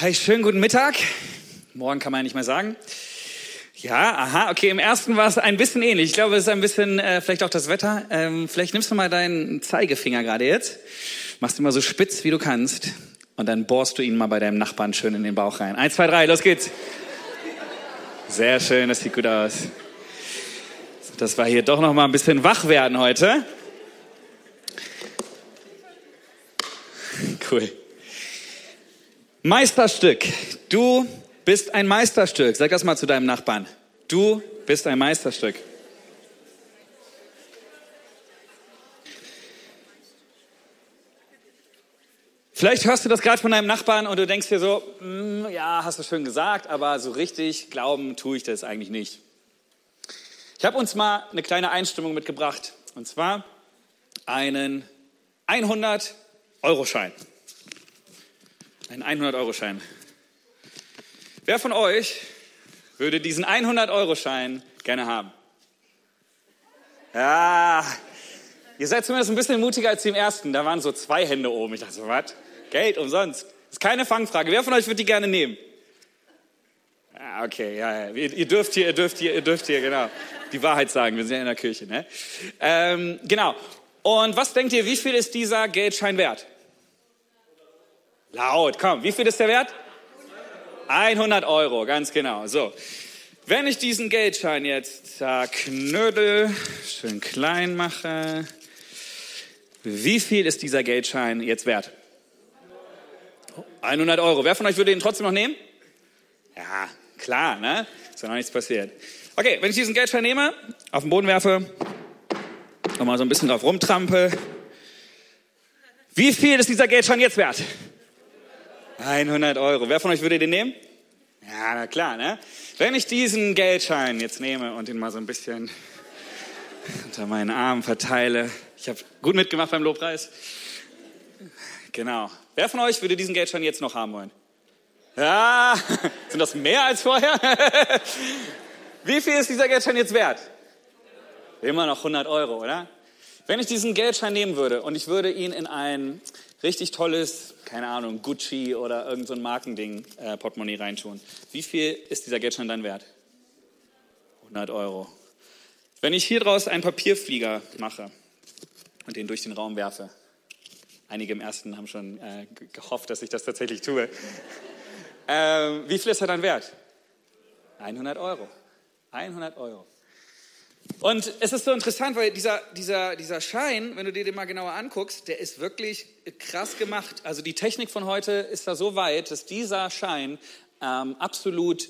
Hey, schönen guten Mittag. Morgen kann man ja nicht mehr sagen. Ja, aha, okay, im ersten war es ein bisschen ähnlich. Ich glaube, es ist ein bisschen, äh, vielleicht auch das Wetter. Ähm, vielleicht nimmst du mal deinen Zeigefinger gerade jetzt, machst ihn mal so spitz, wie du kannst und dann bohrst du ihn mal bei deinem Nachbarn schön in den Bauch rein. Eins, zwei, drei, los geht's. Sehr schön, das sieht gut aus. Das war hier doch noch mal ein bisschen wach werden heute. Cool. Meisterstück. Du bist ein Meisterstück. Sag das mal zu deinem Nachbarn. Du bist ein Meisterstück. Vielleicht hörst du das gerade von deinem Nachbarn und du denkst dir so, mm, ja, hast du schön gesagt, aber so richtig glauben tue ich das eigentlich nicht. Ich habe uns mal eine kleine Einstimmung mitgebracht und zwar einen 100-Euro-Schein. Einen 100-Euro-Schein. Wer von euch würde diesen 100-Euro-Schein gerne haben? Ja, ihr seid zumindest ein bisschen mutiger als die im ersten. Da waren so zwei Hände oben. Ich dachte so, was? Geld umsonst. Ist keine Fangfrage. Wer von euch würde die gerne nehmen? Ja, okay, ja. Ihr, ihr, dürft hier, ihr dürft hier, ihr dürft hier, genau. Die Wahrheit sagen. Wir sind ja in der Kirche, ne? Ähm, genau. Und was denkt ihr, wie viel ist dieser Geldschein wert? Laut, komm. Wie viel ist der wert? 100 Euro, ganz genau. So, wenn ich diesen Geldschein jetzt zerknödel, schön klein mache, wie viel ist dieser Geldschein jetzt wert? 100 Euro. Wer von euch würde ihn trotzdem noch nehmen? Ja, klar, ne? Ist ja noch nichts passiert. Okay, wenn ich diesen Geldschein nehme, auf den Boden werfe, nochmal so ein bisschen drauf rumtrampe, wie viel ist dieser Geldschein jetzt wert? 100 Euro. Wer von euch würde den nehmen? Ja, na klar, ne? Wenn ich diesen Geldschein jetzt nehme und ihn mal so ein bisschen unter meinen Armen verteile. Ich habe gut mitgemacht beim Lobpreis. Genau. Wer von euch würde diesen Geldschein jetzt noch haben wollen? Ja, sind das mehr als vorher? Wie viel ist dieser Geldschein jetzt wert? Immer noch 100 Euro, oder? Wenn ich diesen Geldschein nehmen würde und ich würde ihn in ein richtig tolles, keine Ahnung, Gucci oder irgendein so Markending äh, Portemonnaie reintun. Wie viel ist dieser Geldschein dann wert? 100 Euro. Wenn ich hier draus einen Papierflieger mache und den durch den Raum werfe, einige im ersten haben schon äh, gehofft, dass ich das tatsächlich tue, äh, wie viel ist er dann wert? 100 Euro. 100 Euro. Und es ist so interessant, weil dieser, dieser, dieser Schein, wenn du dir den mal genauer anguckst, der ist wirklich krass gemacht. Also die Technik von heute ist da so weit, dass dieser Schein ähm, absolut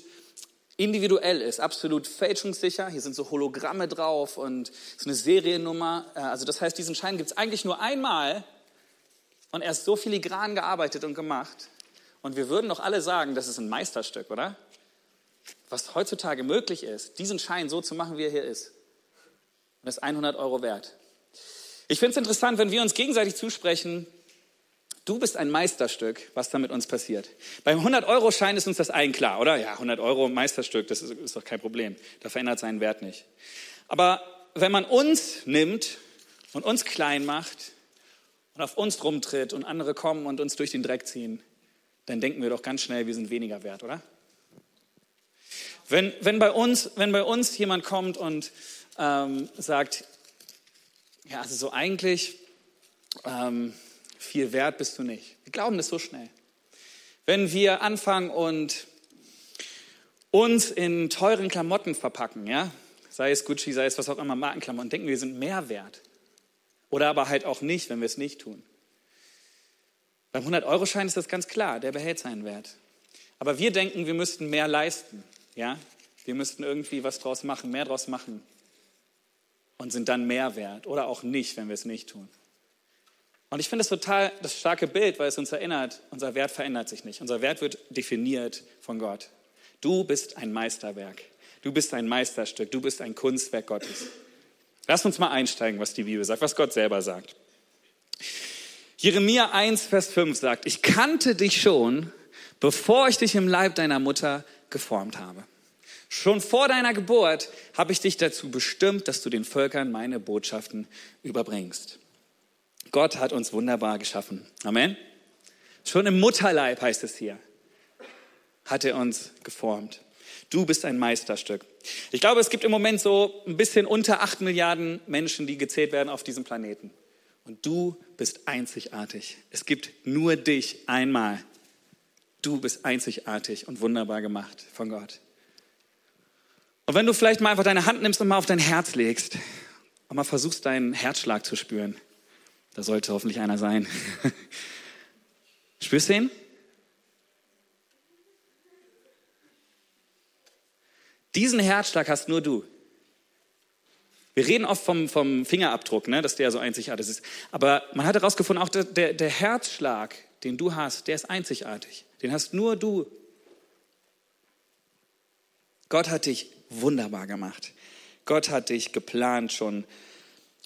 individuell ist, absolut fälschungssicher. Hier sind so Hologramme drauf und so eine Seriennummer. Äh, also das heißt, diesen Schein gibt es eigentlich nur einmal und er ist so filigran gearbeitet und gemacht. Und wir würden doch alle sagen, das ist ein Meisterstück, oder? Was heutzutage möglich ist, diesen Schein so zu machen, wie er hier ist und ist 100 Euro wert. Ich finde es interessant, wenn wir uns gegenseitig zusprechen, du bist ein Meisterstück, was da mit uns passiert. Beim 100-Euro-Schein ist uns das allen klar, oder? Ja, 100 Euro Meisterstück, das ist, ist doch kein Problem. Da verändert seinen Wert nicht. Aber wenn man uns nimmt und uns klein macht und auf uns rumtritt und andere kommen und uns durch den Dreck ziehen, dann denken wir doch ganz schnell, wir sind weniger wert, oder? Wenn, wenn, bei, uns, wenn bei uns jemand kommt und ähm, sagt, ja, also so eigentlich ähm, viel wert bist du nicht. Wir glauben das so schnell. Wenn wir anfangen und uns in teuren Klamotten verpacken, ja, sei es Gucci, sei es was auch immer, Markenklamotten, denken wir, sind mehr wert. Oder aber halt auch nicht, wenn wir es nicht tun. Beim 100-Euro-Schein ist das ganz klar, der behält seinen Wert. Aber wir denken, wir müssten mehr leisten, ja. Wir müssten irgendwie was draus machen, mehr draus machen und sind dann mehr wert oder auch nicht, wenn wir es nicht tun. Und ich finde es total das starke Bild, weil es uns erinnert, unser Wert verändert sich nicht. Unser Wert wird definiert von Gott. Du bist ein Meisterwerk. Du bist ein Meisterstück. Du bist ein Kunstwerk Gottes. Lass uns mal einsteigen, was die Bibel sagt, was Gott selber sagt. Jeremia 1, Vers 5 sagt, ich kannte dich schon, bevor ich dich im Leib deiner Mutter geformt habe. Schon vor deiner Geburt habe ich dich dazu bestimmt, dass du den Völkern meine Botschaften überbringst. Gott hat uns wunderbar geschaffen. Amen. Schon im Mutterleib heißt es hier. hat er uns geformt. Du bist ein Meisterstück. Ich glaube, es gibt im Moment so ein bisschen unter acht Milliarden Menschen, die gezählt werden auf diesem Planeten. Und du bist einzigartig. Es gibt nur dich einmal. Du bist einzigartig und wunderbar gemacht von Gott. Und wenn du vielleicht mal einfach deine Hand nimmst und mal auf dein Herz legst und mal versuchst, deinen Herzschlag zu spüren, da sollte hoffentlich einer sein. Spürst du ihn? Diesen Herzschlag hast nur du. Wir reden oft vom, vom Fingerabdruck, ne, dass der so einzigartig ist. Aber man hat herausgefunden, auch der, der, Herzschlag, den du hast, der ist einzigartig. Den hast nur du. Gott hat dich wunderbar gemacht. Gott hat dich geplant schon,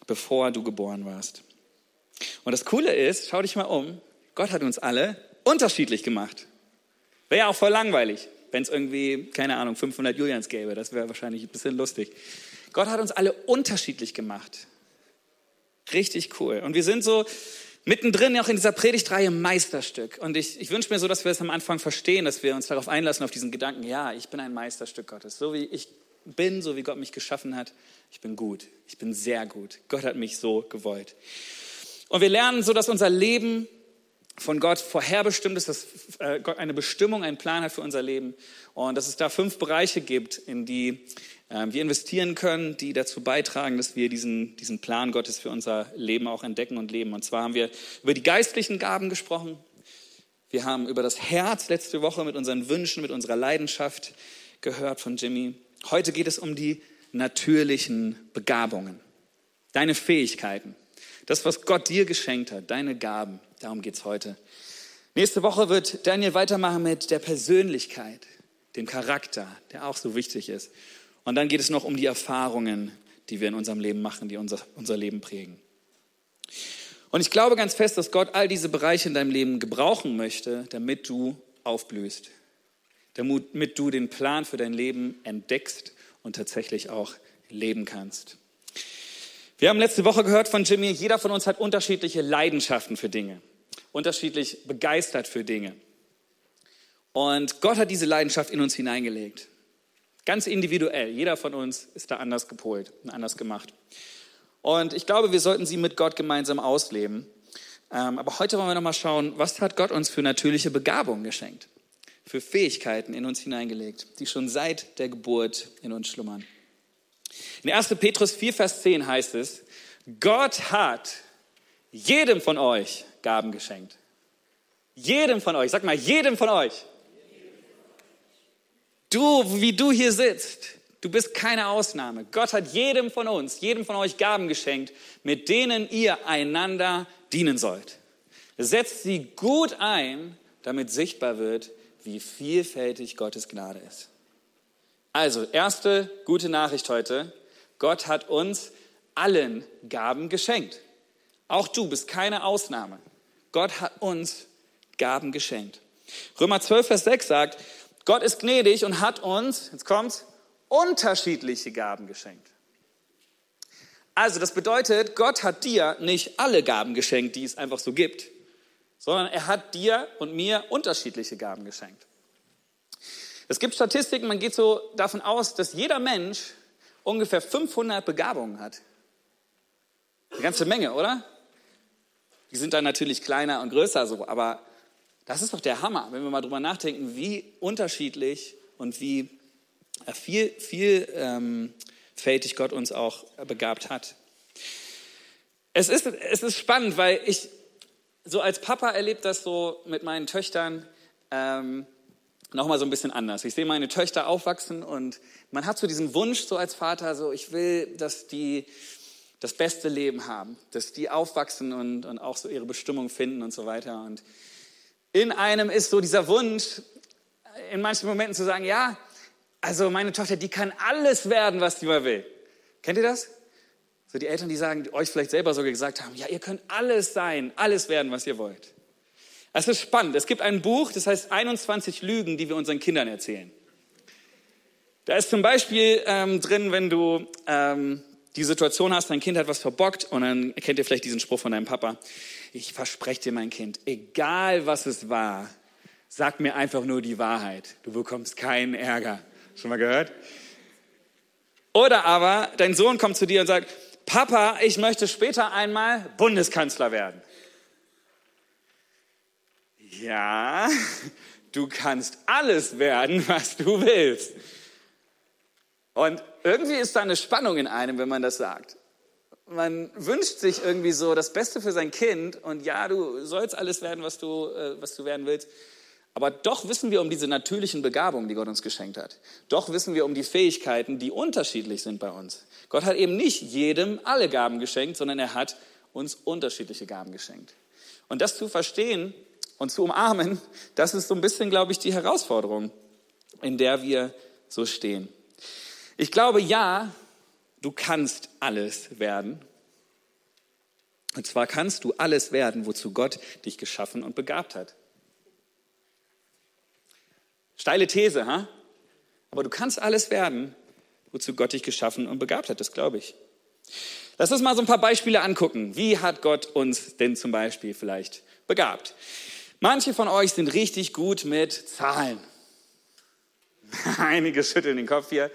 bevor du geboren warst. Und das Coole ist, schau dich mal um, Gott hat uns alle unterschiedlich gemacht. Wäre ja auch voll langweilig, wenn es irgendwie, keine Ahnung, 500 Julians gäbe. Das wäre wahrscheinlich ein bisschen lustig. Gott hat uns alle unterschiedlich gemacht. Richtig cool. Und wir sind so mittendrin auch in dieser Predigtreihe Meisterstück. Und ich, ich wünsche mir so, dass wir es am Anfang verstehen, dass wir uns darauf einlassen, auf diesen Gedanken, ja, ich bin ein Meisterstück Gottes. So wie ich bin, so wie Gott mich geschaffen hat, ich bin gut. Ich bin sehr gut. Gott hat mich so gewollt. Und wir lernen so, dass unser Leben von Gott vorherbestimmt ist, dass äh, Gott eine Bestimmung, einen Plan hat für unser Leben und dass es da fünf Bereiche gibt, in die wir investieren können, die dazu beitragen, dass wir diesen, diesen Plan Gottes für unser Leben auch entdecken und leben. Und zwar haben wir über die geistlichen Gaben gesprochen. Wir haben über das Herz letzte Woche mit unseren Wünschen, mit unserer Leidenschaft gehört von Jimmy. Heute geht es um die natürlichen Begabungen, deine Fähigkeiten, das, was Gott dir geschenkt hat, deine Gaben. Darum geht es heute. Nächste Woche wird Daniel weitermachen mit der Persönlichkeit, dem Charakter, der auch so wichtig ist. Und dann geht es noch um die Erfahrungen, die wir in unserem Leben machen, die unser, unser Leben prägen. Und ich glaube ganz fest, dass Gott all diese Bereiche in deinem Leben gebrauchen möchte, damit du aufblühst, damit du den Plan für dein Leben entdeckst und tatsächlich auch leben kannst. Wir haben letzte Woche gehört von Jimmy, jeder von uns hat unterschiedliche Leidenschaften für Dinge, unterschiedlich begeistert für Dinge. Und Gott hat diese Leidenschaft in uns hineingelegt. Ganz individuell. Jeder von uns ist da anders gepolt und anders gemacht. Und ich glaube, wir sollten sie mit Gott gemeinsam ausleben. Ähm, aber heute wollen wir nochmal schauen, was hat Gott uns für natürliche Begabungen geschenkt? Für Fähigkeiten in uns hineingelegt, die schon seit der Geburt in uns schlummern. In 1. Petrus 4, Vers 10 heißt es, Gott hat jedem von euch Gaben geschenkt. Jedem von euch, sag mal, jedem von euch. Du, wie du hier sitzt, du bist keine Ausnahme. Gott hat jedem von uns, jedem von euch Gaben geschenkt, mit denen ihr einander dienen sollt. Setzt sie gut ein, damit sichtbar wird, wie vielfältig Gottes Gnade ist. Also, erste gute Nachricht heute. Gott hat uns allen Gaben geschenkt. Auch du bist keine Ausnahme. Gott hat uns Gaben geschenkt. Römer 12, Vers 6 sagt, Gott ist gnädig und hat uns, jetzt kommt's, unterschiedliche Gaben geschenkt. Also das bedeutet, Gott hat dir nicht alle Gaben geschenkt, die es einfach so gibt, sondern er hat dir und mir unterschiedliche Gaben geschenkt. Es gibt Statistiken, man geht so davon aus, dass jeder Mensch ungefähr 500 Begabungen hat. Eine ganze Menge, oder? Die sind dann natürlich kleiner und größer so, aber das ist doch der Hammer, wenn wir mal drüber nachdenken, wie unterschiedlich und wie äh, viel, vielfältig ähm, Gott uns auch begabt hat. Es ist, es ist spannend, weil ich so als Papa erlebe das so mit meinen Töchtern ähm, nochmal so ein bisschen anders. Ich sehe meine Töchter aufwachsen und man hat so diesen Wunsch so als Vater, so ich will, dass die das beste Leben haben, dass die aufwachsen und, und auch so ihre Bestimmung finden und so weiter. Und in einem ist so dieser Wunsch, in manchen Momenten zu sagen, ja, also meine Tochter, die kann alles werden, was die mal will. Kennt ihr das? So die Eltern, die sagen, die euch vielleicht selber sogar gesagt haben, ja, ihr könnt alles sein, alles werden, was ihr wollt. Es ist spannend. Es gibt ein Buch, das heißt 21 Lügen, die wir unseren Kindern erzählen. Da ist zum Beispiel ähm, drin, wenn du ähm, die Situation hast, dein Kind hat was verbockt und dann kennt ihr vielleicht diesen Spruch von deinem Papa ich verspreche dir, mein Kind, egal was es war, sag mir einfach nur die Wahrheit. Du bekommst keinen Ärger. Schon mal gehört? Oder aber dein Sohn kommt zu dir und sagt, Papa, ich möchte später einmal Bundeskanzler werden. Ja, du kannst alles werden, was du willst. Und irgendwie ist da eine Spannung in einem, wenn man das sagt. Man wünscht sich irgendwie so das Beste für sein Kind und ja, du sollst alles werden, was du, äh, was du werden willst. Aber doch wissen wir um diese natürlichen Begabungen, die Gott uns geschenkt hat. Doch wissen wir um die Fähigkeiten, die unterschiedlich sind bei uns. Gott hat eben nicht jedem alle Gaben geschenkt, sondern er hat uns unterschiedliche Gaben geschenkt. Und das zu verstehen und zu umarmen, das ist so ein bisschen, glaube ich, die Herausforderung, in der wir so stehen. Ich glaube, ja, du kannst alles werden. Und zwar kannst du alles werden, wozu Gott dich geschaffen und begabt hat. Steile These, ha? Aber du kannst alles werden, wozu Gott dich geschaffen und begabt hat, das glaube ich. Lass uns mal so ein paar Beispiele angucken. Wie hat Gott uns denn zum Beispiel vielleicht begabt? Manche von euch sind richtig gut mit Zahlen. Einige schütteln den Kopf hier.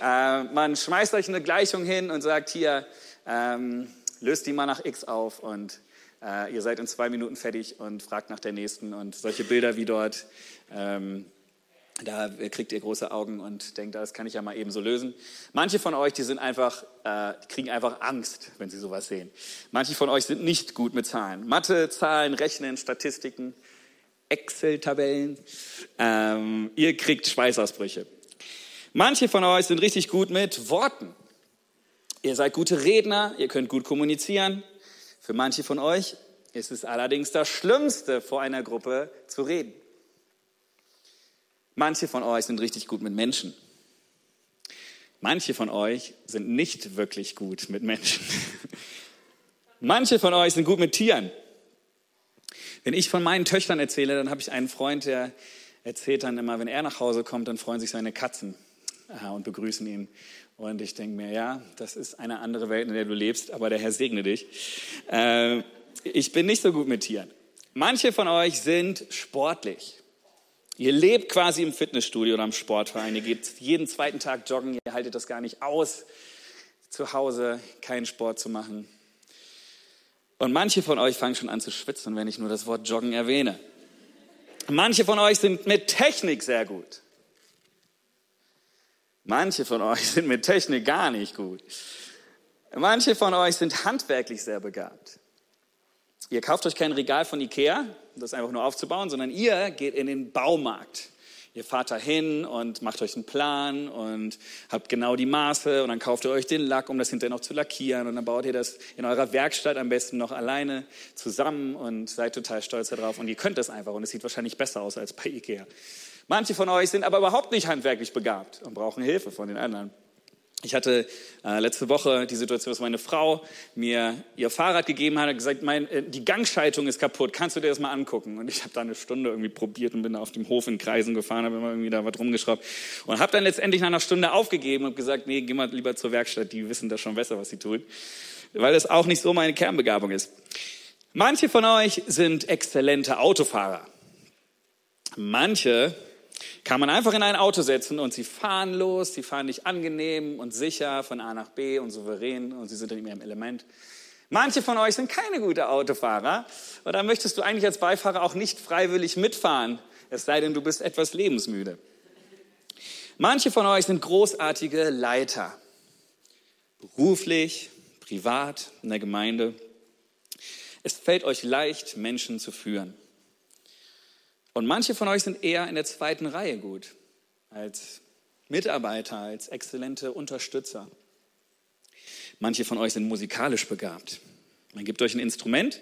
Äh, man schmeißt euch eine Gleichung hin und sagt hier, ähm, löst die mal nach x auf und äh, ihr seid in zwei Minuten fertig und fragt nach der nächsten und solche Bilder wie dort. Ähm, da kriegt ihr große Augen und denkt, das kann ich ja mal eben so lösen. Manche von euch, die sind einfach, äh, die kriegen einfach Angst, wenn sie sowas sehen. Manche von euch sind nicht gut mit Zahlen. Mathe, Zahlen, Rechnen, Statistiken, Excel-Tabellen. Ähm, ihr kriegt Schweißausbrüche. Manche von euch sind richtig gut mit Worten. Ihr seid gute Redner, ihr könnt gut kommunizieren. Für manche von euch ist es allerdings das Schlimmste, vor einer Gruppe zu reden. Manche von euch sind richtig gut mit Menschen. Manche von euch sind nicht wirklich gut mit Menschen. Manche von euch sind gut mit Tieren. Wenn ich von meinen Töchtern erzähle, dann habe ich einen Freund, der erzählt dann immer, wenn er nach Hause kommt, dann freuen sich seine Katzen und begrüßen ihn. Und ich denke mir, ja, das ist eine andere Welt, in der du lebst, aber der Herr segne dich. Äh, ich bin nicht so gut mit Tieren. Manche von euch sind sportlich. Ihr lebt quasi im Fitnessstudio oder im Sportverein. Ihr geht jeden zweiten Tag joggen. Ihr haltet das gar nicht aus, zu Hause keinen Sport zu machen. Und manche von euch fangen schon an zu schwitzen, wenn ich nur das Wort Joggen erwähne. Manche von euch sind mit Technik sehr gut. Manche von euch sind mit Technik gar nicht gut. Manche von euch sind handwerklich sehr begabt. Ihr kauft euch kein Regal von Ikea, das einfach nur aufzubauen, sondern ihr geht in den Baumarkt. Ihr fahrt da hin und macht euch einen Plan und habt genau die Maße und dann kauft ihr euch den Lack, um das hinterher noch zu lackieren und dann baut ihr das in eurer Werkstatt am besten noch alleine zusammen und seid total stolz darauf und ihr könnt das einfach und es sieht wahrscheinlich besser aus als bei Ikea. Manche von euch sind aber überhaupt nicht handwerklich begabt und brauchen Hilfe von den anderen. Ich hatte äh, letzte Woche die Situation, dass meine Frau mir ihr Fahrrad gegeben hat und gesagt, mein, äh, die Gangschaltung ist kaputt, kannst du dir das mal angucken? Und ich habe da eine Stunde irgendwie probiert und bin auf dem Hof in Kreisen gefahren, habe immer irgendwie da was rumgeschraubt und habe dann letztendlich nach einer Stunde aufgegeben und gesagt, nee, geh mal lieber zur Werkstatt, die wissen das schon besser, was sie tun, weil das auch nicht so meine Kernbegabung ist. Manche von euch sind exzellente Autofahrer. Manche kann man einfach in ein Auto setzen und sie fahren los, sie fahren nicht angenehm und sicher von A nach B und souverän und sie sind in ihrem Element. Manche von euch sind keine guten Autofahrer und da möchtest du eigentlich als Beifahrer auch nicht freiwillig mitfahren, es sei denn, du bist etwas lebensmüde. Manche von euch sind großartige Leiter, beruflich, privat, in der Gemeinde. Es fällt euch leicht, Menschen zu führen. Und manche von euch sind eher in der zweiten Reihe gut, als Mitarbeiter, als exzellente Unterstützer. Manche von euch sind musikalisch begabt. Man gibt euch ein Instrument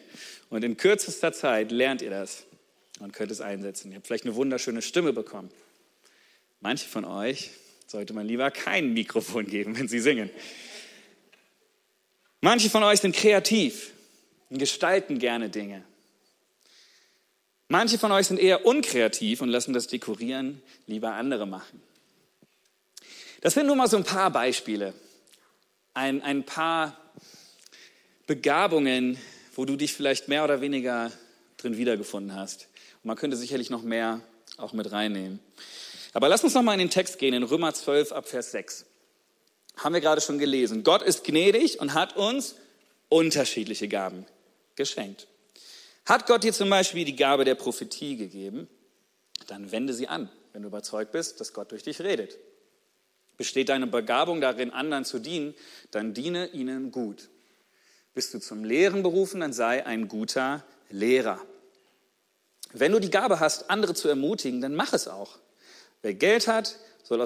und in kürzester Zeit lernt ihr das und könnt es einsetzen. Ihr habt vielleicht eine wunderschöne Stimme bekommen. Manche von euch sollte man lieber kein Mikrofon geben, wenn sie singen. Manche von euch sind kreativ und gestalten gerne Dinge. Manche von euch sind eher unkreativ und lassen das Dekorieren lieber andere machen. Das sind nur mal so ein paar Beispiele. Ein, ein paar Begabungen, wo du dich vielleicht mehr oder weniger drin wiedergefunden hast. Und man könnte sicherlich noch mehr auch mit reinnehmen. Aber lass uns noch mal in den Text gehen, in Römer 12 ab Vers 6. Haben wir gerade schon gelesen. Gott ist gnädig und hat uns unterschiedliche Gaben geschenkt. Hat Gott dir zum Beispiel die Gabe der Prophetie gegeben, dann wende sie an, wenn du überzeugt bist, dass Gott durch dich redet. Besteht deine Begabung darin, anderen zu dienen, dann diene ihnen gut. Bist du zum Lehren berufen, dann sei ein guter Lehrer. Wenn du die Gabe hast, andere zu ermutigen, dann mach es auch. Wer Geld hat, soll, äh,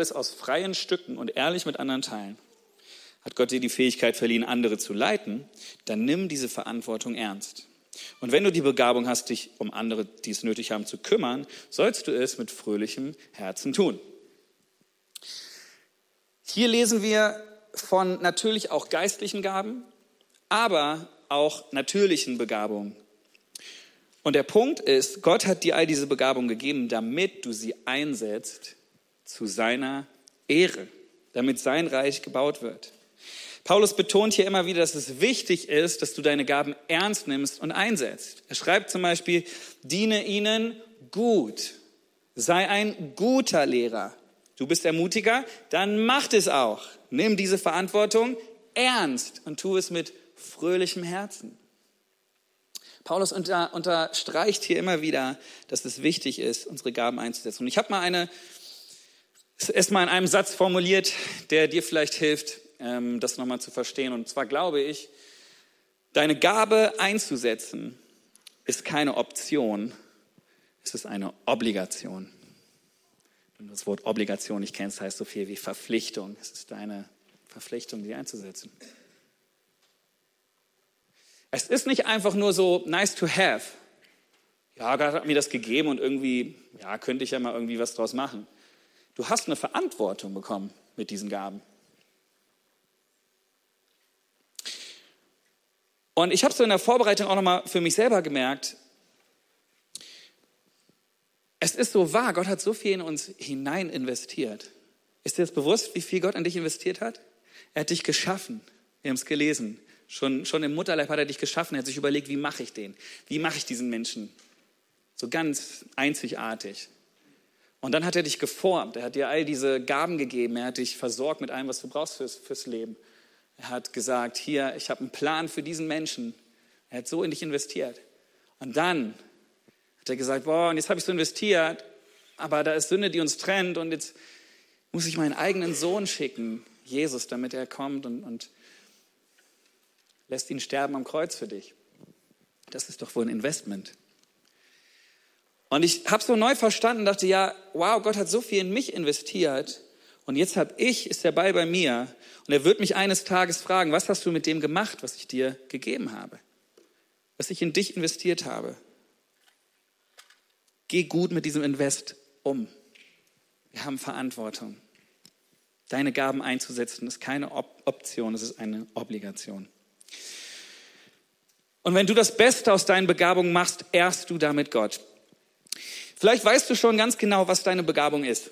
es aus freien Stücken und ehrlich mit anderen teilen. Hat Gott dir die Fähigkeit verliehen, andere zu leiten, dann nimm diese Verantwortung ernst. Und wenn du die Begabung hast, dich um andere, die es nötig haben, zu kümmern, sollst du es mit fröhlichem Herzen tun. Hier lesen wir von natürlich auch geistlichen Gaben, aber auch natürlichen Begabungen. Und der Punkt ist, Gott hat dir all diese Begabungen gegeben, damit du sie einsetzt zu seiner Ehre, damit sein Reich gebaut wird. Paulus betont hier immer wieder, dass es wichtig ist, dass du deine Gaben ernst nimmst und einsetzt. Er schreibt zum Beispiel, diene ihnen gut, sei ein guter Lehrer. Du bist Ermutiger, dann mach es auch. Nimm diese Verantwortung ernst und tu es mit fröhlichem Herzen. Paulus unter, unterstreicht hier immer wieder, dass es wichtig ist, unsere Gaben einzusetzen. Und ich habe mal eine, ist mal in einem Satz formuliert, der dir vielleicht hilft, das nochmal zu verstehen. Und zwar glaube ich, deine Gabe einzusetzen ist keine Option, es ist eine Obligation. Du das Wort Obligation nicht kennst, heißt so viel wie Verpflichtung. Es ist deine Verpflichtung, die einzusetzen. Es ist nicht einfach nur so nice to have. Ja, Gott hat mir das gegeben und irgendwie, ja, könnte ich ja mal irgendwie was draus machen. Du hast eine Verantwortung bekommen mit diesen Gaben. Und ich habe so in der Vorbereitung auch nochmal für mich selber gemerkt, es ist so wahr, Gott hat so viel in uns hinein investiert. Ist dir das bewusst, wie viel Gott an dich investiert hat? Er hat dich geschaffen. Wir haben es gelesen. Schon, schon im Mutterleib hat er dich geschaffen. Er hat sich überlegt, wie mache ich den? Wie mache ich diesen Menschen? So ganz einzigartig. Und dann hat er dich geformt. Er hat dir all diese Gaben gegeben. Er hat dich versorgt mit allem, was du brauchst fürs, fürs Leben. Er hat gesagt, hier, ich habe einen Plan für diesen Menschen. Er hat so in dich investiert. Und dann hat er gesagt, boah, und jetzt habe ich so investiert, aber da ist Sünde, die uns trennt und jetzt muss ich meinen eigenen Sohn schicken, Jesus, damit er kommt und, und lässt ihn sterben am Kreuz für dich. Das ist doch wohl ein Investment. Und ich habe so neu verstanden, dachte, ja, wow, Gott hat so viel in mich investiert und jetzt habe ich, ist der Ball bei mir und er wird mich eines Tages fragen, was hast du mit dem gemacht, was ich dir gegeben habe? Was ich in dich investiert habe? Geh gut mit diesem Invest um. Wir haben Verantwortung. Deine Gaben einzusetzen ist keine Op Option, es ist eine Obligation. Und wenn du das Beste aus deinen Begabungen machst, ehrst du damit Gott. Vielleicht weißt du schon ganz genau, was deine Begabung ist.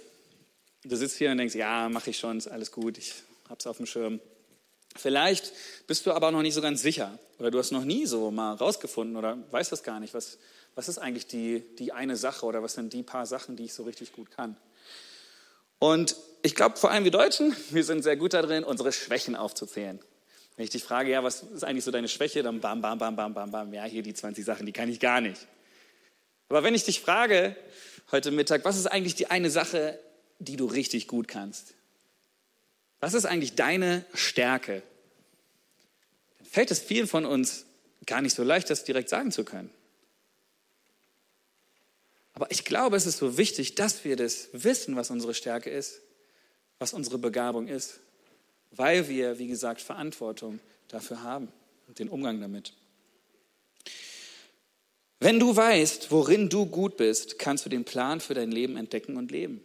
Du sitzt hier und denkst, ja, mache ich schon, ist alles gut, ich hab's auf dem Schirm. Vielleicht bist du aber noch nicht so ganz sicher oder du hast noch nie so mal rausgefunden oder weißt das gar nicht, was, was ist eigentlich die, die eine Sache oder was sind die paar Sachen, die ich so richtig gut kann. Und ich glaube, vor allem wir Deutschen, wir sind sehr gut darin, unsere Schwächen aufzuzählen. Wenn ich dich frage, ja, was ist eigentlich so deine Schwäche, dann bam, bam, bam, bam, bam, bam, ja, hier die 20 Sachen, die kann ich gar nicht. Aber wenn ich dich frage heute Mittag, was ist eigentlich die eine Sache, die du richtig gut kannst? Was ist eigentlich deine Stärke? Dann fällt es vielen von uns gar nicht so leicht, das direkt sagen zu können. Aber ich glaube, es ist so wichtig, dass wir das wissen, was unsere Stärke ist, was unsere Begabung ist, weil wir, wie gesagt, Verantwortung dafür haben und den Umgang damit. Wenn du weißt, worin du gut bist, kannst du den Plan für dein Leben entdecken und leben.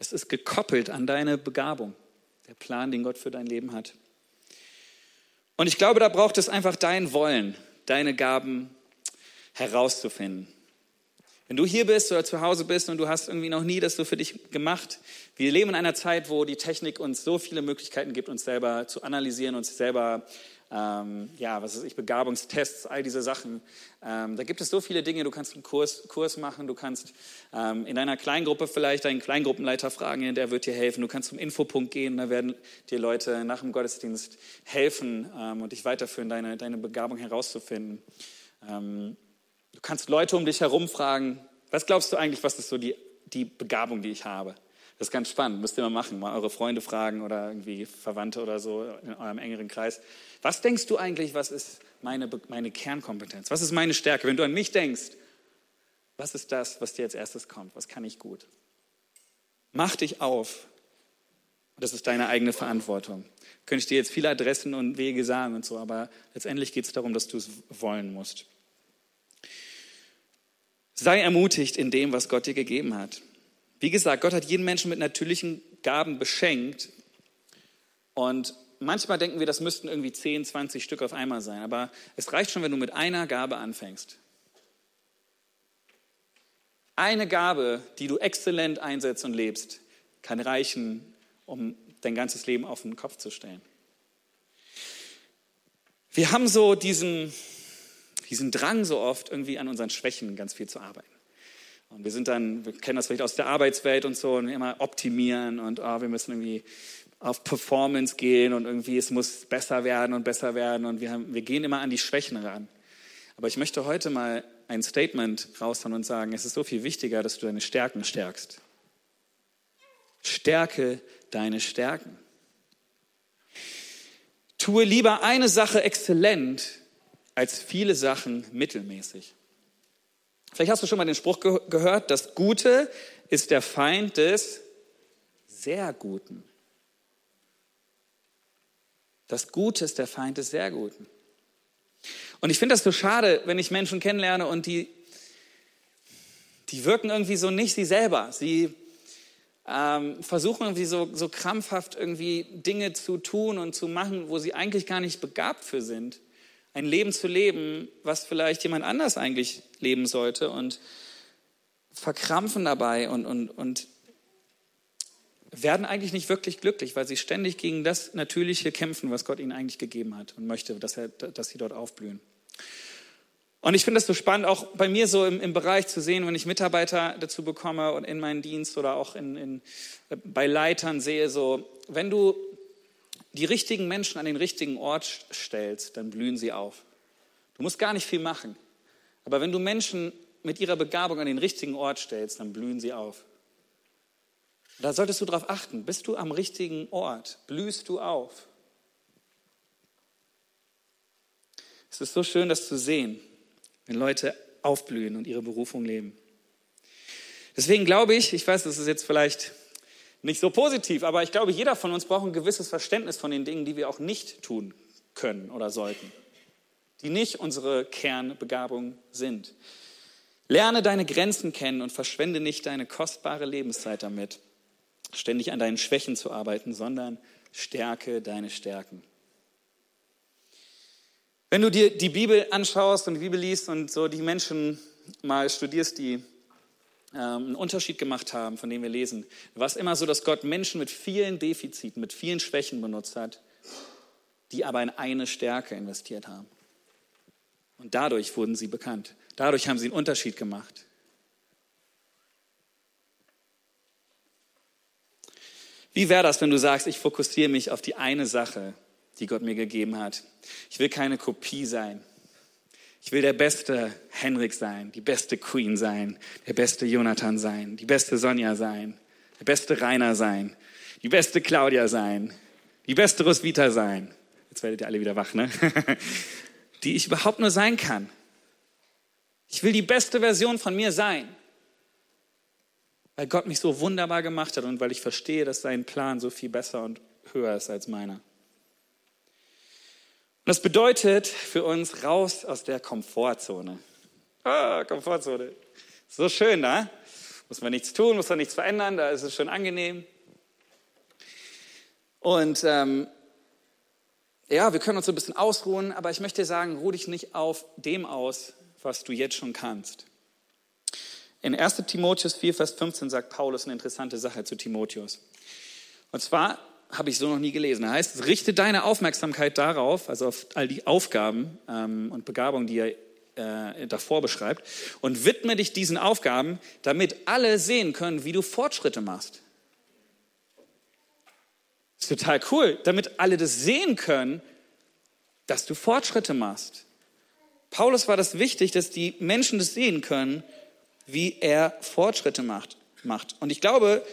Es ist gekoppelt an deine Begabung, der Plan, den Gott für dein Leben hat. Und ich glaube, da braucht es einfach dein Wollen, deine Gaben herauszufinden. Wenn du hier bist oder zu Hause bist und du hast irgendwie noch nie das so für dich gemacht, wir leben in einer Zeit, wo die Technik uns so viele Möglichkeiten gibt, uns selber zu analysieren, uns selber ähm, ja, was weiß ich, Begabungstests, all diese Sachen. Ähm, da gibt es so viele Dinge. Du kannst einen Kurs, Kurs machen, du kannst ähm, in deiner Kleingruppe vielleicht deinen Kleingruppenleiter fragen, der wird dir helfen. Du kannst zum Infopunkt gehen, da werden dir Leute nach dem Gottesdienst helfen ähm, und dich weiterführen, deine, deine Begabung herauszufinden. Ähm, du kannst Leute um dich herum fragen, was glaubst du eigentlich, was ist so die, die Begabung, die ich habe? Das ist ganz spannend, müsst ihr mal machen, mal eure Freunde fragen oder irgendwie Verwandte oder so in eurem engeren Kreis. Was denkst du eigentlich, was ist meine, meine Kernkompetenz? Was ist meine Stärke? Wenn du an mich denkst, was ist das, was dir als erstes kommt? Was kann ich gut? Mach dich auf. Das ist deine eigene Verantwortung. Könnte ich dir jetzt viele Adressen und Wege sagen und so, aber letztendlich geht es darum, dass du es wollen musst. Sei ermutigt in dem, was Gott dir gegeben hat. Wie gesagt, Gott hat jeden Menschen mit natürlichen Gaben beschenkt. Und manchmal denken wir, das müssten irgendwie 10, 20 Stück auf einmal sein. Aber es reicht schon, wenn du mit einer Gabe anfängst. Eine Gabe, die du exzellent einsetzt und lebst, kann reichen, um dein ganzes Leben auf den Kopf zu stellen. Wir haben so diesen, diesen Drang so oft, irgendwie an unseren Schwächen ganz viel zu arbeiten. Und wir sind dann, wir kennen das vielleicht aus der Arbeitswelt und so, und immer optimieren und oh, wir müssen irgendwie auf Performance gehen und irgendwie es muss besser werden und besser werden und wir, haben, wir gehen immer an die Schwächen ran. Aber ich möchte heute mal ein Statement raushauen und sagen, es ist so viel wichtiger, dass du deine Stärken stärkst. Stärke deine Stärken. Tue lieber eine Sache exzellent als viele Sachen mittelmäßig. Vielleicht hast du schon mal den Spruch ge gehört, das Gute ist der Feind des sehr Guten. Das Gute ist der Feind des sehr Guten. Und ich finde das so schade, wenn ich Menschen kennenlerne und die, die wirken irgendwie so nicht sie selber. Sie ähm, versuchen irgendwie so, so krampfhaft irgendwie Dinge zu tun und zu machen, wo sie eigentlich gar nicht begabt für sind ein Leben zu leben, was vielleicht jemand anders eigentlich leben sollte und verkrampfen dabei und, und, und werden eigentlich nicht wirklich glücklich, weil sie ständig gegen das Natürliche kämpfen, was Gott ihnen eigentlich gegeben hat und möchte, dass, er, dass sie dort aufblühen. Und ich finde das so spannend, auch bei mir so im, im, Bereich zu sehen, wenn ich Mitarbeiter dazu bekomme und in meinen Dienst oder auch in, in, bei Leitern sehe, so, wenn du die richtigen Menschen an den richtigen Ort stellst, dann blühen sie auf. Du musst gar nicht viel machen. Aber wenn du Menschen mit ihrer Begabung an den richtigen Ort stellst, dann blühen sie auf. Da solltest du darauf achten. Bist du am richtigen Ort? Blühst du auf? Es ist so schön, das zu sehen, wenn Leute aufblühen und ihre Berufung leben. Deswegen glaube ich, ich weiß, das ist jetzt vielleicht nicht so positiv, aber ich glaube, jeder von uns braucht ein gewisses Verständnis von den Dingen, die wir auch nicht tun können oder sollten, die nicht unsere Kernbegabung sind. Lerne deine Grenzen kennen und verschwende nicht deine kostbare Lebenszeit damit, ständig an deinen Schwächen zu arbeiten, sondern stärke deine Stärken. Wenn du dir die Bibel anschaust und die Bibel liest und so die Menschen mal studierst, die einen Unterschied gemacht haben, von dem wir lesen, war es immer so, dass Gott Menschen mit vielen Defiziten, mit vielen Schwächen benutzt hat, die aber in eine Stärke investiert haben. Und dadurch wurden sie bekannt. Dadurch haben sie einen Unterschied gemacht. Wie wäre das, wenn du sagst, ich fokussiere mich auf die eine Sache, die Gott mir gegeben hat? Ich will keine Kopie sein. Ich will der beste Henrik sein, die beste Queen sein, der beste Jonathan sein, die beste Sonja sein, der beste Rainer sein, die beste Claudia sein, die beste Roswitha sein. Jetzt werdet ihr alle wieder wach, ne? Die ich überhaupt nur sein kann. Ich will die beste Version von mir sein. Weil Gott mich so wunderbar gemacht hat und weil ich verstehe, dass sein Plan so viel besser und höher ist als meiner. Und das bedeutet für uns raus aus der Komfortzone. Ah, Komfortzone. So schön, da. Ne? Muss man nichts tun, muss man nichts verändern, da ist es schon angenehm. Und ähm, ja, wir können uns so ein bisschen ausruhen, aber ich möchte sagen, ruh dich nicht auf dem aus, was du jetzt schon kannst. In 1 Timotheus 4, Vers 15 sagt Paulus eine interessante Sache zu Timotheus. Und zwar habe ich so noch nie gelesen. Da heißt richte deine Aufmerksamkeit darauf, also auf all die Aufgaben ähm, und Begabungen, die er äh, davor beschreibt, und widme dich diesen Aufgaben, damit alle sehen können, wie du Fortschritte machst. Ist total cool, damit alle das sehen können, dass du Fortschritte machst. Paulus war das wichtig, dass die Menschen das sehen können, wie er Fortschritte macht. Und ich glaube,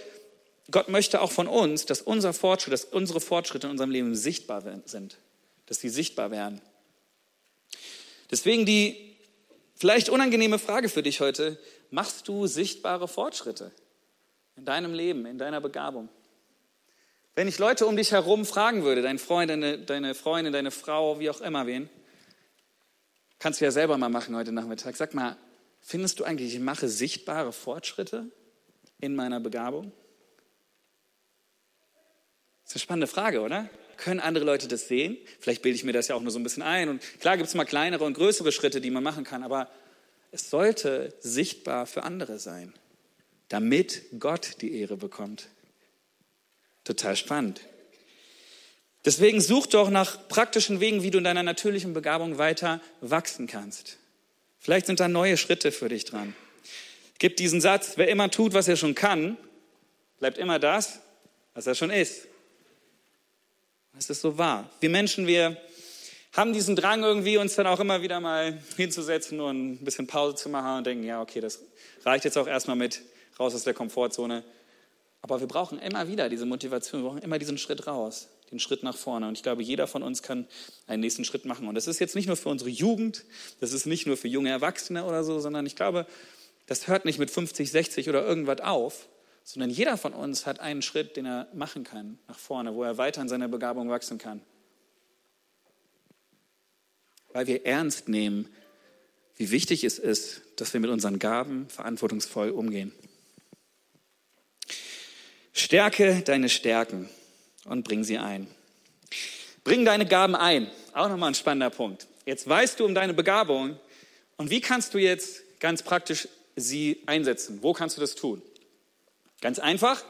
Gott möchte auch von uns, dass unser Fortschritt, dass unsere Fortschritte in unserem Leben sichtbar sind, dass sie sichtbar werden. Deswegen die vielleicht unangenehme Frage für dich heute, machst du sichtbare Fortschritte in deinem Leben, in deiner Begabung? Wenn ich Leute um dich herum fragen würde, dein Freund, deine, deine Freundin, deine Frau, wie auch immer wen, kannst du ja selber mal machen heute Nachmittag. Sag mal, findest du eigentlich, ich mache sichtbare Fortschritte in meiner Begabung? Das ist eine spannende Frage, oder? Können andere Leute das sehen? Vielleicht bilde ich mir das ja auch nur so ein bisschen ein. Und klar gibt es mal kleinere und größere Schritte, die man machen kann, aber es sollte sichtbar für andere sein, damit Gott die Ehre bekommt. Total spannend. Deswegen such doch nach praktischen Wegen, wie du in deiner natürlichen Begabung weiter wachsen kannst. Vielleicht sind da neue Schritte für dich dran. Gib diesen Satz, wer immer tut, was er schon kann, bleibt immer das, was er schon ist. Es ist so wahr. Wir Menschen, wir haben diesen Drang irgendwie, uns dann auch immer wieder mal hinzusetzen und ein bisschen Pause zu machen und denken, ja, okay, das reicht jetzt auch erstmal mit, raus aus der Komfortzone. Aber wir brauchen immer wieder diese Motivation, wir brauchen immer diesen Schritt raus, den Schritt nach vorne. Und ich glaube, jeder von uns kann einen nächsten Schritt machen. Und das ist jetzt nicht nur für unsere Jugend, das ist nicht nur für junge Erwachsene oder so, sondern ich glaube, das hört nicht mit 50, 60 oder irgendwas auf, sondern jeder von uns hat einen Schritt, den er machen kann nach vorne, wo er weiter in seiner Begabung wachsen kann. Weil wir ernst nehmen, wie wichtig es ist, dass wir mit unseren Gaben verantwortungsvoll umgehen. Stärke deine Stärken und bring sie ein. Bring deine Gaben ein. Auch nochmal ein spannender Punkt. Jetzt weißt du um deine Begabung und wie kannst du jetzt ganz praktisch sie einsetzen? Wo kannst du das tun? Ganz einfach,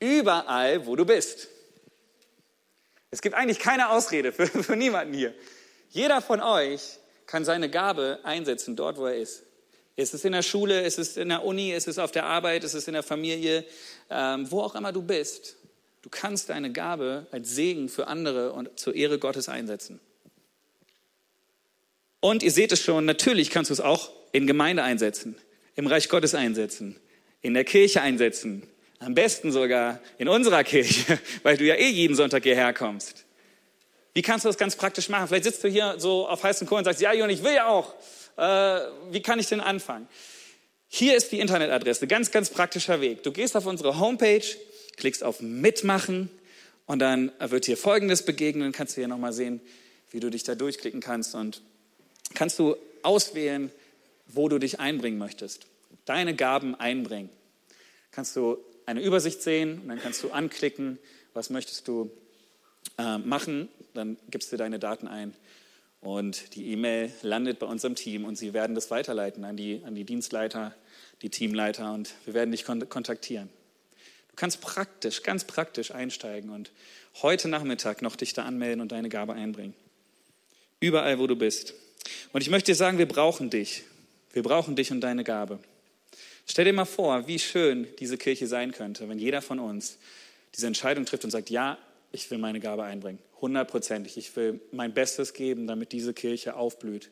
überall, wo du bist. Es gibt eigentlich keine Ausrede für, für niemanden hier. Jeder von euch kann seine Gabe einsetzen, dort, wo er ist. Es ist in der Schule, es ist in der Uni, es ist auf der Arbeit, es ist in der Familie, ähm, wo auch immer du bist. Du kannst deine Gabe als Segen für andere und zur Ehre Gottes einsetzen. Und ihr seht es schon, natürlich kannst du es auch in Gemeinde einsetzen, im Reich Gottes einsetzen, in der Kirche einsetzen. Am besten sogar in unserer Kirche, weil du ja eh jeden Sonntag hierher kommst. Wie kannst du das ganz praktisch machen? Vielleicht sitzt du hier so auf heißen Kohlen und sagst, ja, Jon, ich will ja auch. Äh, wie kann ich denn anfangen? Hier ist die Internetadresse, ganz, ganz praktischer Weg. Du gehst auf unsere Homepage, klickst auf Mitmachen und dann wird dir Folgendes begegnen. Kannst du hier nochmal sehen, wie du dich da durchklicken kannst und kannst du auswählen, wo du dich einbringen möchtest deine Gaben einbringen. Kannst du eine Übersicht sehen und dann kannst du anklicken, was möchtest du äh, machen, dann gibst du deine Daten ein und die E-Mail landet bei unserem Team und sie werden das weiterleiten an die, an die Dienstleiter, die Teamleiter und wir werden dich kontaktieren. Du kannst praktisch, ganz praktisch einsteigen und heute Nachmittag noch dich da anmelden und deine Gabe einbringen. Überall, wo du bist. Und ich möchte dir sagen, wir brauchen dich. Wir brauchen dich und deine Gabe. Stell dir mal vor, wie schön diese Kirche sein könnte, wenn jeder von uns diese Entscheidung trifft und sagt, ja, ich will meine Gabe einbringen, hundertprozentig. Ich will mein Bestes geben, damit diese Kirche aufblüht.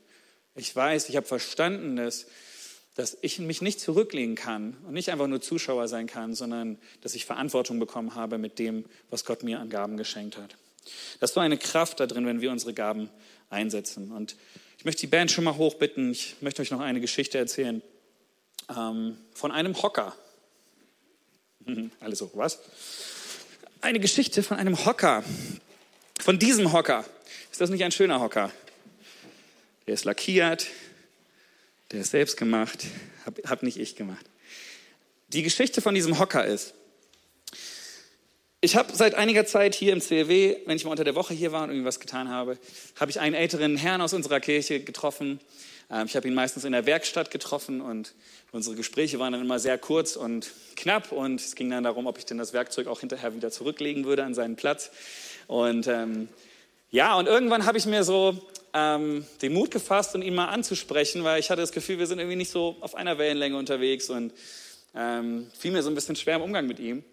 Ich weiß, ich habe verstanden, dass, dass ich mich nicht zurücklegen kann und nicht einfach nur Zuschauer sein kann, sondern dass ich Verantwortung bekommen habe mit dem, was Gott mir an Gaben geschenkt hat. Das ist so eine Kraft da drin, wenn wir unsere Gaben einsetzen. Und ich möchte die Band schon mal hochbitten. Ich möchte euch noch eine Geschichte erzählen ähm, von einem Hocker. Alle so, was? Eine Geschichte von einem Hocker. Von diesem Hocker. Ist das nicht ein schöner Hocker? Der ist lackiert, der ist selbst gemacht, hab, hab nicht ich gemacht. Die Geschichte von diesem Hocker ist, ich habe seit einiger Zeit hier im CLW, wenn ich mal unter der Woche hier war und irgendwas getan habe, habe ich einen älteren Herrn aus unserer Kirche getroffen, Ähm, ich habe ihn meistens in der Werkstatt getroffen und unsere Gespräche waren dann immer sehr kurz und knapp und es ging dann darum, ob ich denn das Werkzeug auch hinterher wieder zurücklegen würde an seinen Platz. Und ähm, ja, und irgendwann habe ich mir so ähm, den Mut gefasst, und ihn mal anzusprechen, weil ich hatte das Gefühl, wir sind irgendwie nicht so auf einer Wellenlänge unterwegs und ähm, fiel mir so ein bisschen schwer im Umgang mit ihm.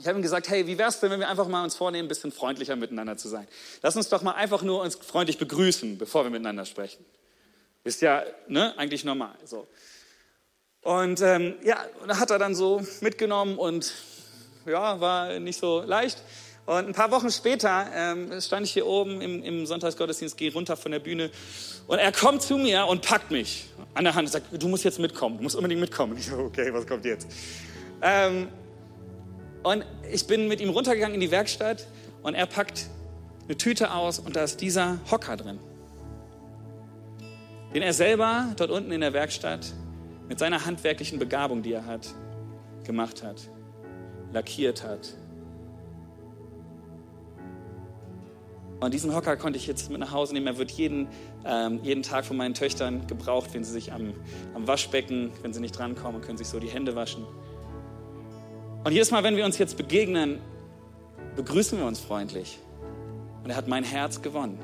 Ich habe ihm gesagt, hey, wie wär's denn, wenn wir einfach mal uns vornehmen, ein bisschen freundlicher miteinander zu sein? Lass uns doch mal einfach nur uns freundlich begrüßen, bevor wir miteinander sprechen. Ist ja ne, eigentlich normal. So. Und ähm, ja, hat er dann so mitgenommen und ja, war nicht so leicht. Und ein paar Wochen später ähm, stand ich hier oben im, im Sonntagsgottesdienst, gehe runter von der Bühne und er kommt zu mir und packt mich an der Hand und sagt, du musst jetzt mitkommen, du musst unbedingt mitkommen. Und ich so, okay, was kommt jetzt? Ähm, und ich bin mit ihm runtergegangen in die Werkstatt und er packt eine Tüte aus und da ist dieser Hocker drin, den er selber dort unten in der Werkstatt mit seiner handwerklichen Begabung, die er hat, gemacht hat, lackiert hat. Und diesen Hocker konnte ich jetzt mit nach Hause nehmen. Er wird jeden, ähm, jeden Tag von meinen Töchtern gebraucht, wenn sie sich am, am Waschbecken, wenn sie nicht drankommen, können sich so die Hände waschen. Und jedes Mal, wenn wir uns jetzt begegnen, begrüßen wir uns freundlich. Und er hat mein Herz gewonnen.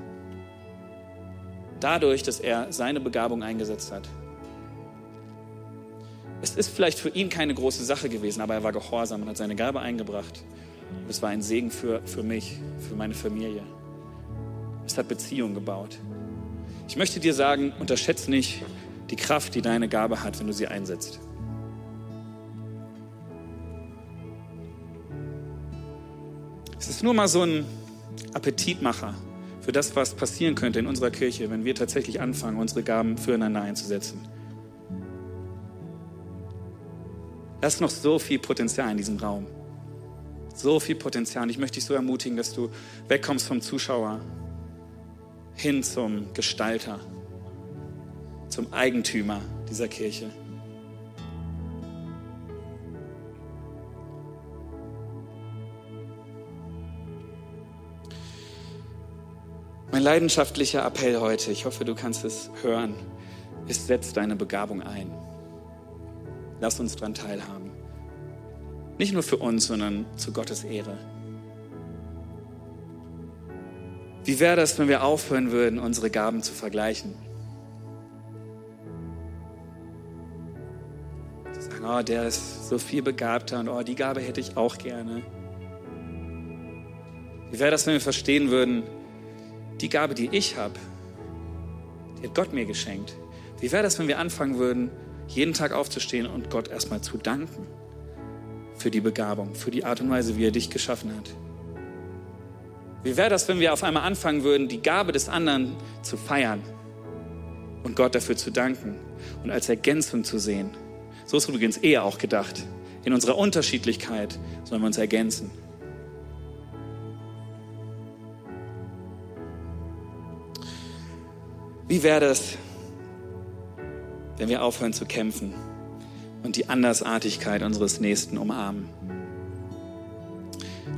Dadurch, dass er seine Begabung eingesetzt hat. Es ist vielleicht für ihn keine große Sache gewesen, aber er war gehorsam und hat seine Gabe eingebracht. Und es war ein Segen für, für mich, für meine Familie. Es hat Beziehungen gebaut. Ich möchte dir sagen, unterschätze nicht die Kraft, die deine Gabe hat, wenn du sie einsetzt. Ist nur mal so ein Appetitmacher für das, was passieren könnte in unserer Kirche, wenn wir tatsächlich anfangen, unsere Gaben füreinander einzusetzen. Da ist noch so viel Potenzial in diesem Raum. So viel Potenzial. Und ich möchte dich so ermutigen, dass du wegkommst vom Zuschauer hin zum Gestalter, zum Eigentümer dieser Kirche. Mein leidenschaftlicher Appell heute, ich hoffe, du kannst es hören, ist, setz deine Begabung ein. Lass uns daran teilhaben. Nicht nur für uns, sondern zu Gottes Ehre. Wie wäre das, wenn wir aufhören würden, unsere Gaben zu vergleichen? Zu sagen, oh, der ist so viel begabter und oh, die Gabe hätte ich auch gerne. Wie wäre das, wenn wir verstehen würden, die Gabe, die ich habe, die hat Gott mir geschenkt. Wie wäre das, wenn wir anfangen würden, jeden Tag aufzustehen und Gott erstmal zu danken für die Begabung, für die Art und Weise, wie er dich geschaffen hat? Wie wäre das, wenn wir auf einmal anfangen würden, die Gabe des anderen zu feiern und Gott dafür zu danken und als Ergänzung zu sehen? So ist übrigens eher auch gedacht. In unserer Unterschiedlichkeit sollen wir uns ergänzen. Wie wäre das, wenn wir aufhören zu kämpfen und die Andersartigkeit unseres Nächsten umarmen?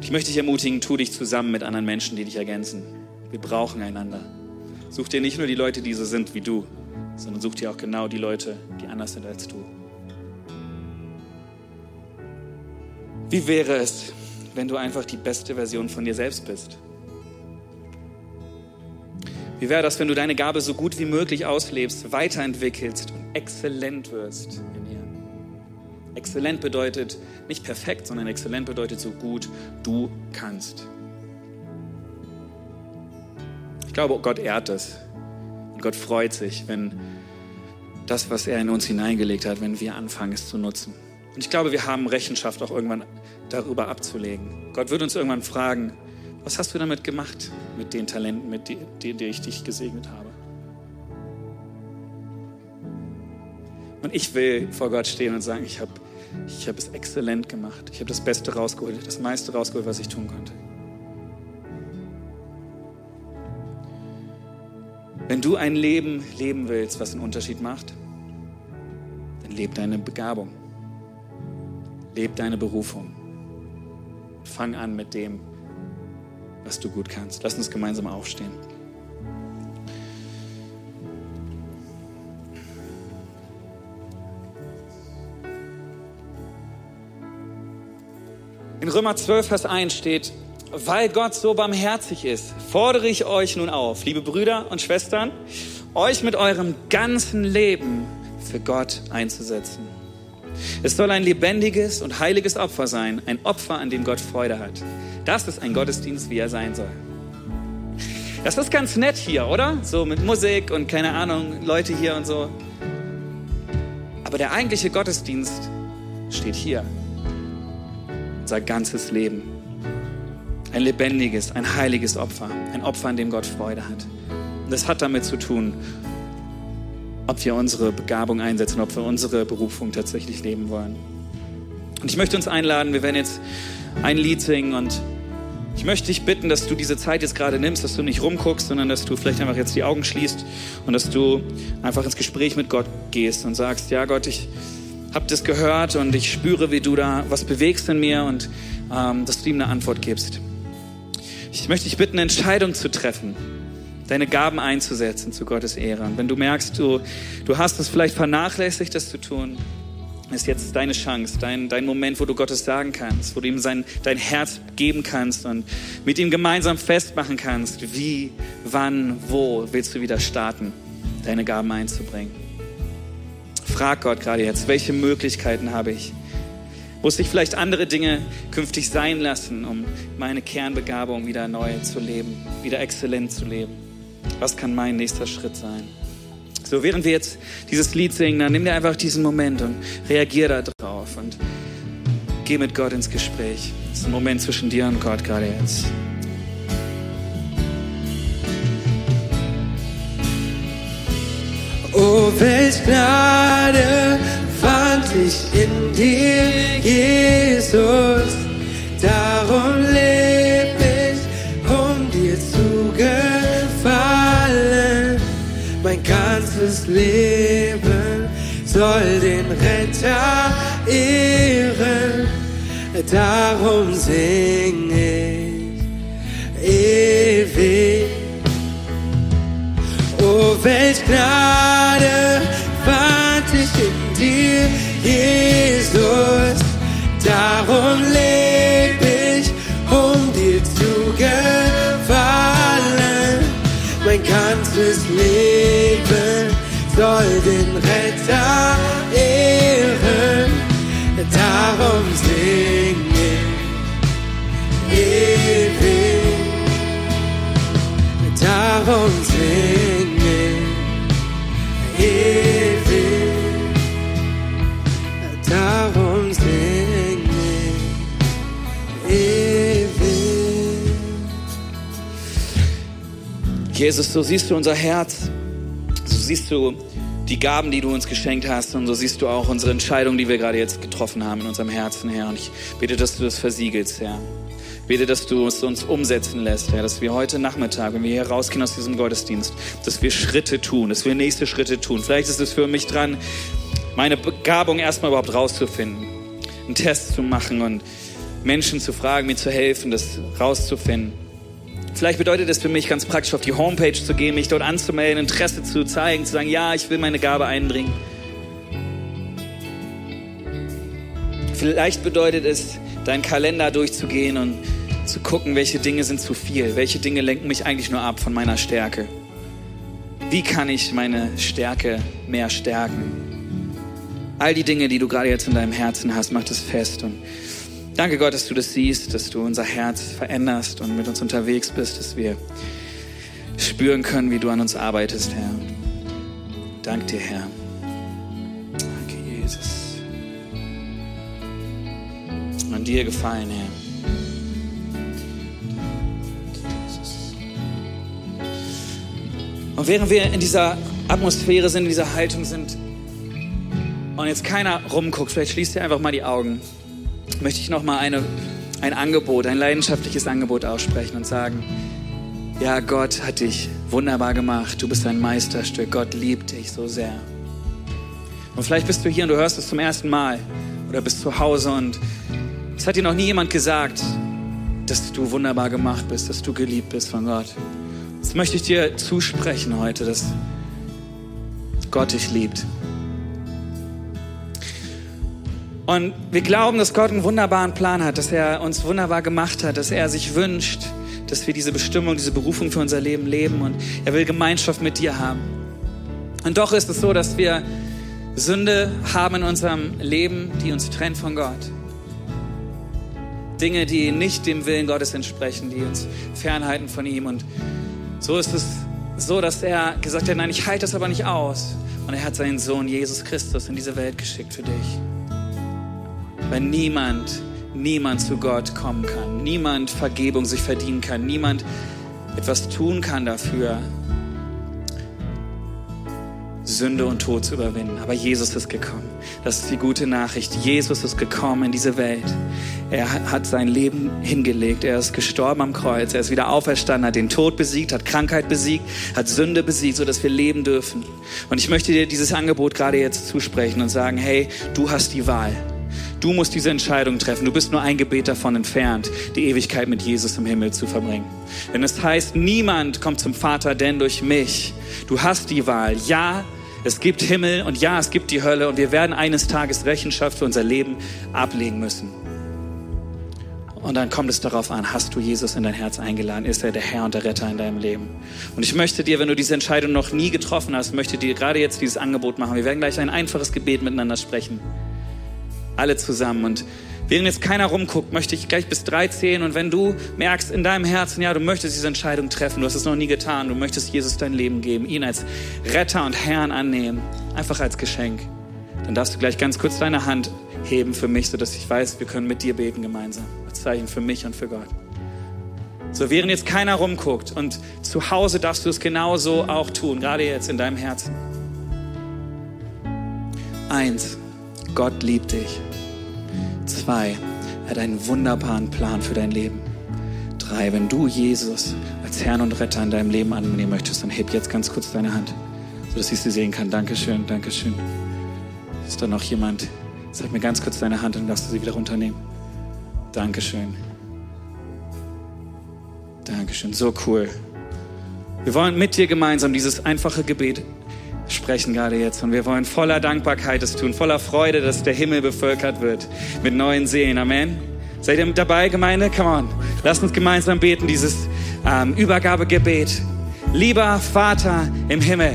Ich möchte dich ermutigen, tu dich zusammen mit anderen Menschen, die dich ergänzen. Wir brauchen einander. Such dir nicht nur die Leute, die so sind wie du, sondern such dir auch genau die Leute, die anders sind als du. Wie wäre es, wenn du einfach die beste Version von dir selbst bist? Wie wäre das, wenn du deine Gabe so gut wie möglich auslebst, weiterentwickelst und exzellent wirst in ihr? Exzellent bedeutet nicht perfekt, sondern exzellent bedeutet so gut du kannst. Ich glaube, Gott ehrt es. Und Gott freut sich, wenn das, was er in uns hineingelegt hat, wenn wir anfangen, es zu nutzen. Und ich glaube, wir haben Rechenschaft auch irgendwann darüber abzulegen. Gott wird uns irgendwann fragen, was hast du damit gemacht mit den Talenten, mit denen ich dich gesegnet habe? Und ich will vor Gott stehen und sagen, ich habe ich hab es exzellent gemacht. Ich habe das Beste rausgeholt, das meiste rausgeholt, was ich tun konnte. Wenn du ein Leben leben willst, was einen Unterschied macht, dann leb deine Begabung. Leb deine Berufung. Fang an mit dem, was du gut kannst. Lass uns gemeinsam aufstehen. In Römer 12, Vers 1 steht, weil Gott so barmherzig ist, fordere ich euch nun auf, liebe Brüder und Schwestern, euch mit eurem ganzen Leben für Gott einzusetzen. Es soll ein lebendiges und heiliges Opfer sein, ein Opfer, an dem Gott Freude hat. Das ist ein Gottesdienst, wie er sein soll. Das ist ganz nett hier, oder? So mit Musik und keine Ahnung, Leute hier und so. Aber der eigentliche Gottesdienst steht hier. Unser ganzes Leben. Ein lebendiges, ein heiliges Opfer. Ein Opfer, an dem Gott Freude hat. Und das hat damit zu tun, ob wir unsere Begabung einsetzen, ob wir unsere Berufung tatsächlich leben wollen. Und ich möchte uns einladen, wir werden jetzt ein Lied singen und ich möchte dich bitten, dass du diese Zeit jetzt gerade nimmst, dass du nicht rumguckst, sondern dass du vielleicht einfach jetzt die Augen schließt und dass du einfach ins Gespräch mit Gott gehst und sagst, ja Gott, ich habe das gehört und ich spüre, wie du da was bewegst in mir und ähm, dass du ihm eine Antwort gibst. Ich möchte dich bitten, eine Entscheidung zu treffen deine Gaben einzusetzen zu Gottes Ehre. Und wenn du merkst, du, du hast es vielleicht vernachlässigt, das zu tun, ist jetzt deine Chance, dein, dein Moment, wo du Gottes sagen kannst, wo du ihm sein, dein Herz geben kannst und mit ihm gemeinsam festmachen kannst, wie, wann, wo willst du wieder starten, deine Gaben einzubringen. Frag Gott gerade jetzt, welche Möglichkeiten habe ich? Muss ich vielleicht andere Dinge künftig sein lassen, um meine Kernbegabung wieder neu zu leben, wieder exzellent zu leben? Was kann mein nächster Schritt sein? So, während wir jetzt dieses Lied singen, dann nimm dir einfach diesen Moment und reagier da drauf und geh mit Gott ins Gespräch. Das ist ein Moment zwischen dir und Gott gerade jetzt. Oh, welch Gnade fand ich in dir, Jesus. Darum ganzes Leben soll den Retter ehren. Darum sing ich ewig. Oh, welch Gnade fand ich in dir, Jesus. Darum leb ich, um dir zu gefallen. Mein ganzes Leben soll den Retter ehren. Darum sing ich ewig. Darum sing ich ewig. Darum sing ich ewig. Jesus, so siehst du unser Herz, siehst du die Gaben, die du uns geschenkt hast und so siehst du auch unsere Entscheidung, die wir gerade jetzt getroffen haben in unserem Herzen, Herr. Und ich bitte, dass du das versiegelst, Herr. Bitte, dass du es uns umsetzen lässt, Herr, dass wir heute Nachmittag, wenn wir hier rausgehen aus diesem Gottesdienst, dass wir Schritte tun, dass wir nächste Schritte tun. Vielleicht ist es für mich dran, meine Begabung erstmal überhaupt rauszufinden, einen Test zu machen und Menschen zu fragen, mir zu helfen, das rauszufinden. Vielleicht bedeutet es für mich ganz praktisch, auf die Homepage zu gehen, mich dort anzumelden, Interesse zu zeigen, zu sagen, ja, ich will meine Gabe einbringen. Vielleicht bedeutet es, deinen Kalender durchzugehen und zu gucken, welche Dinge sind zu viel, welche Dinge lenken mich eigentlich nur ab von meiner Stärke. Wie kann ich meine Stärke mehr stärken? All die Dinge, die du gerade jetzt in deinem Herzen hast, mach das fest und Danke Gott, dass du das siehst, dass du unser Herz veränderst und mit uns unterwegs bist, dass wir spüren können, wie du an uns arbeitest, Herr. Dank dir, Herr. Danke, Jesus. An dir gefallen, Herr. Und während wir in dieser Atmosphäre sind, in dieser Haltung sind und jetzt keiner rumguckt, vielleicht schließt ihr einfach mal die Augen möchte ich nochmal ein Angebot, ein leidenschaftliches Angebot aussprechen und sagen, ja, Gott hat dich wunderbar gemacht, du bist ein Meisterstück, Gott liebt dich so sehr. Und vielleicht bist du hier und du hörst es zum ersten Mal oder bist zu Hause und es hat dir noch nie jemand gesagt, dass du wunderbar gemacht bist, dass du geliebt bist von Gott. Jetzt möchte ich dir zusprechen heute, dass Gott dich liebt. Und wir glauben, dass Gott einen wunderbaren Plan hat, dass er uns wunderbar gemacht hat, dass er sich wünscht, dass wir diese Bestimmung, diese Berufung für unser Leben leben und er will Gemeinschaft mit dir haben. Und doch ist es so, dass wir Sünde haben in unserem Leben, die uns trennt von Gott. Dinge, die nicht dem Willen Gottes entsprechen, die uns fernhalten von ihm. Und so ist es so, dass er gesagt hat, nein, ich halte das aber nicht aus. Und er hat seinen Sohn Jesus Christus in diese Welt geschickt für dich. Weil niemand, niemand zu Gott kommen kann, niemand Vergebung sich verdienen kann, niemand etwas tun kann dafür, Sünde und Tod zu überwinden. Aber Jesus ist gekommen. Das ist die gute Nachricht. Jesus ist gekommen in diese Welt. Er hat sein Leben hingelegt. Er ist gestorben am Kreuz. Er ist wieder auferstanden, hat den Tod besiegt, hat Krankheit besiegt, hat Sünde besiegt, sodass wir leben dürfen. Und ich möchte dir dieses Angebot gerade jetzt zusprechen und sagen, hey, du hast die Wahl. Du musst diese Entscheidung treffen. Du bist nur ein Gebet davon entfernt, die Ewigkeit mit Jesus im Himmel zu verbringen. Denn es heißt, niemand kommt zum Vater, denn durch mich. Du hast die Wahl. Ja, es gibt Himmel und ja, es gibt die Hölle und wir werden eines Tages Rechenschaft für unser Leben ablegen müssen. Und dann kommt es darauf an, hast du Jesus in dein Herz eingeladen? Ist er der Herr und der Retter in deinem Leben? Und ich möchte dir, wenn du diese Entscheidung noch nie getroffen hast, möchte dir gerade jetzt dieses Angebot machen. Wir werden gleich ein einfaches Gebet miteinander sprechen. Alle zusammen. Und während jetzt keiner rumguckt, möchte ich gleich bis drei zählen. Und wenn du merkst in deinem Herzen, ja, du möchtest diese Entscheidung treffen, du hast es noch nie getan, du möchtest Jesus dein Leben geben, ihn als Retter und Herrn annehmen, einfach als Geschenk, dann darfst du gleich ganz kurz deine Hand heben für mich, sodass ich weiß, wir können mit dir beten gemeinsam. Als Zeichen für mich und für Gott. So, während jetzt keiner rumguckt und zu Hause darfst du es genauso auch tun, gerade jetzt in deinem Herzen. Eins, Gott liebt dich. Zwei, er hat einen wunderbaren Plan für dein Leben. Drei, wenn du Jesus als Herrn und Retter in deinem Leben annehmen möchtest, dann heb jetzt ganz kurz deine Hand, sodass ich sie sehen kann. Dankeschön, Dankeschön. Ist da noch jemand? Zeig mir ganz kurz deine Hand und darfst du sie wieder runternehmen. Dankeschön. Dankeschön, so cool. Wir wollen mit dir gemeinsam dieses einfache Gebet sprechen gerade jetzt und wir wollen voller Dankbarkeit es tun, voller Freude, dass der Himmel bevölkert wird mit neuen Seelen. Amen. Seid ihr mit dabei, Gemeinde? Come on. Lasst uns gemeinsam beten, dieses ähm, Übergabegebet. Lieber Vater im Himmel.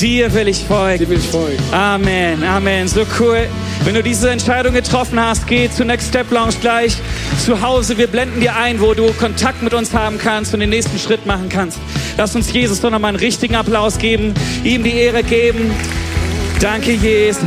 Dir will ich Dir folgen. will ich folgen. Amen, Amen. So cool. Wenn du diese Entscheidung getroffen hast, geh zu Next Step Lounge gleich zu Hause. Wir blenden dir ein, wo du Kontakt mit uns haben kannst und den nächsten Schritt machen kannst. Lass uns Jesus doch nochmal einen richtigen Applaus geben, ihm die Ehre geben. Danke, Jesus.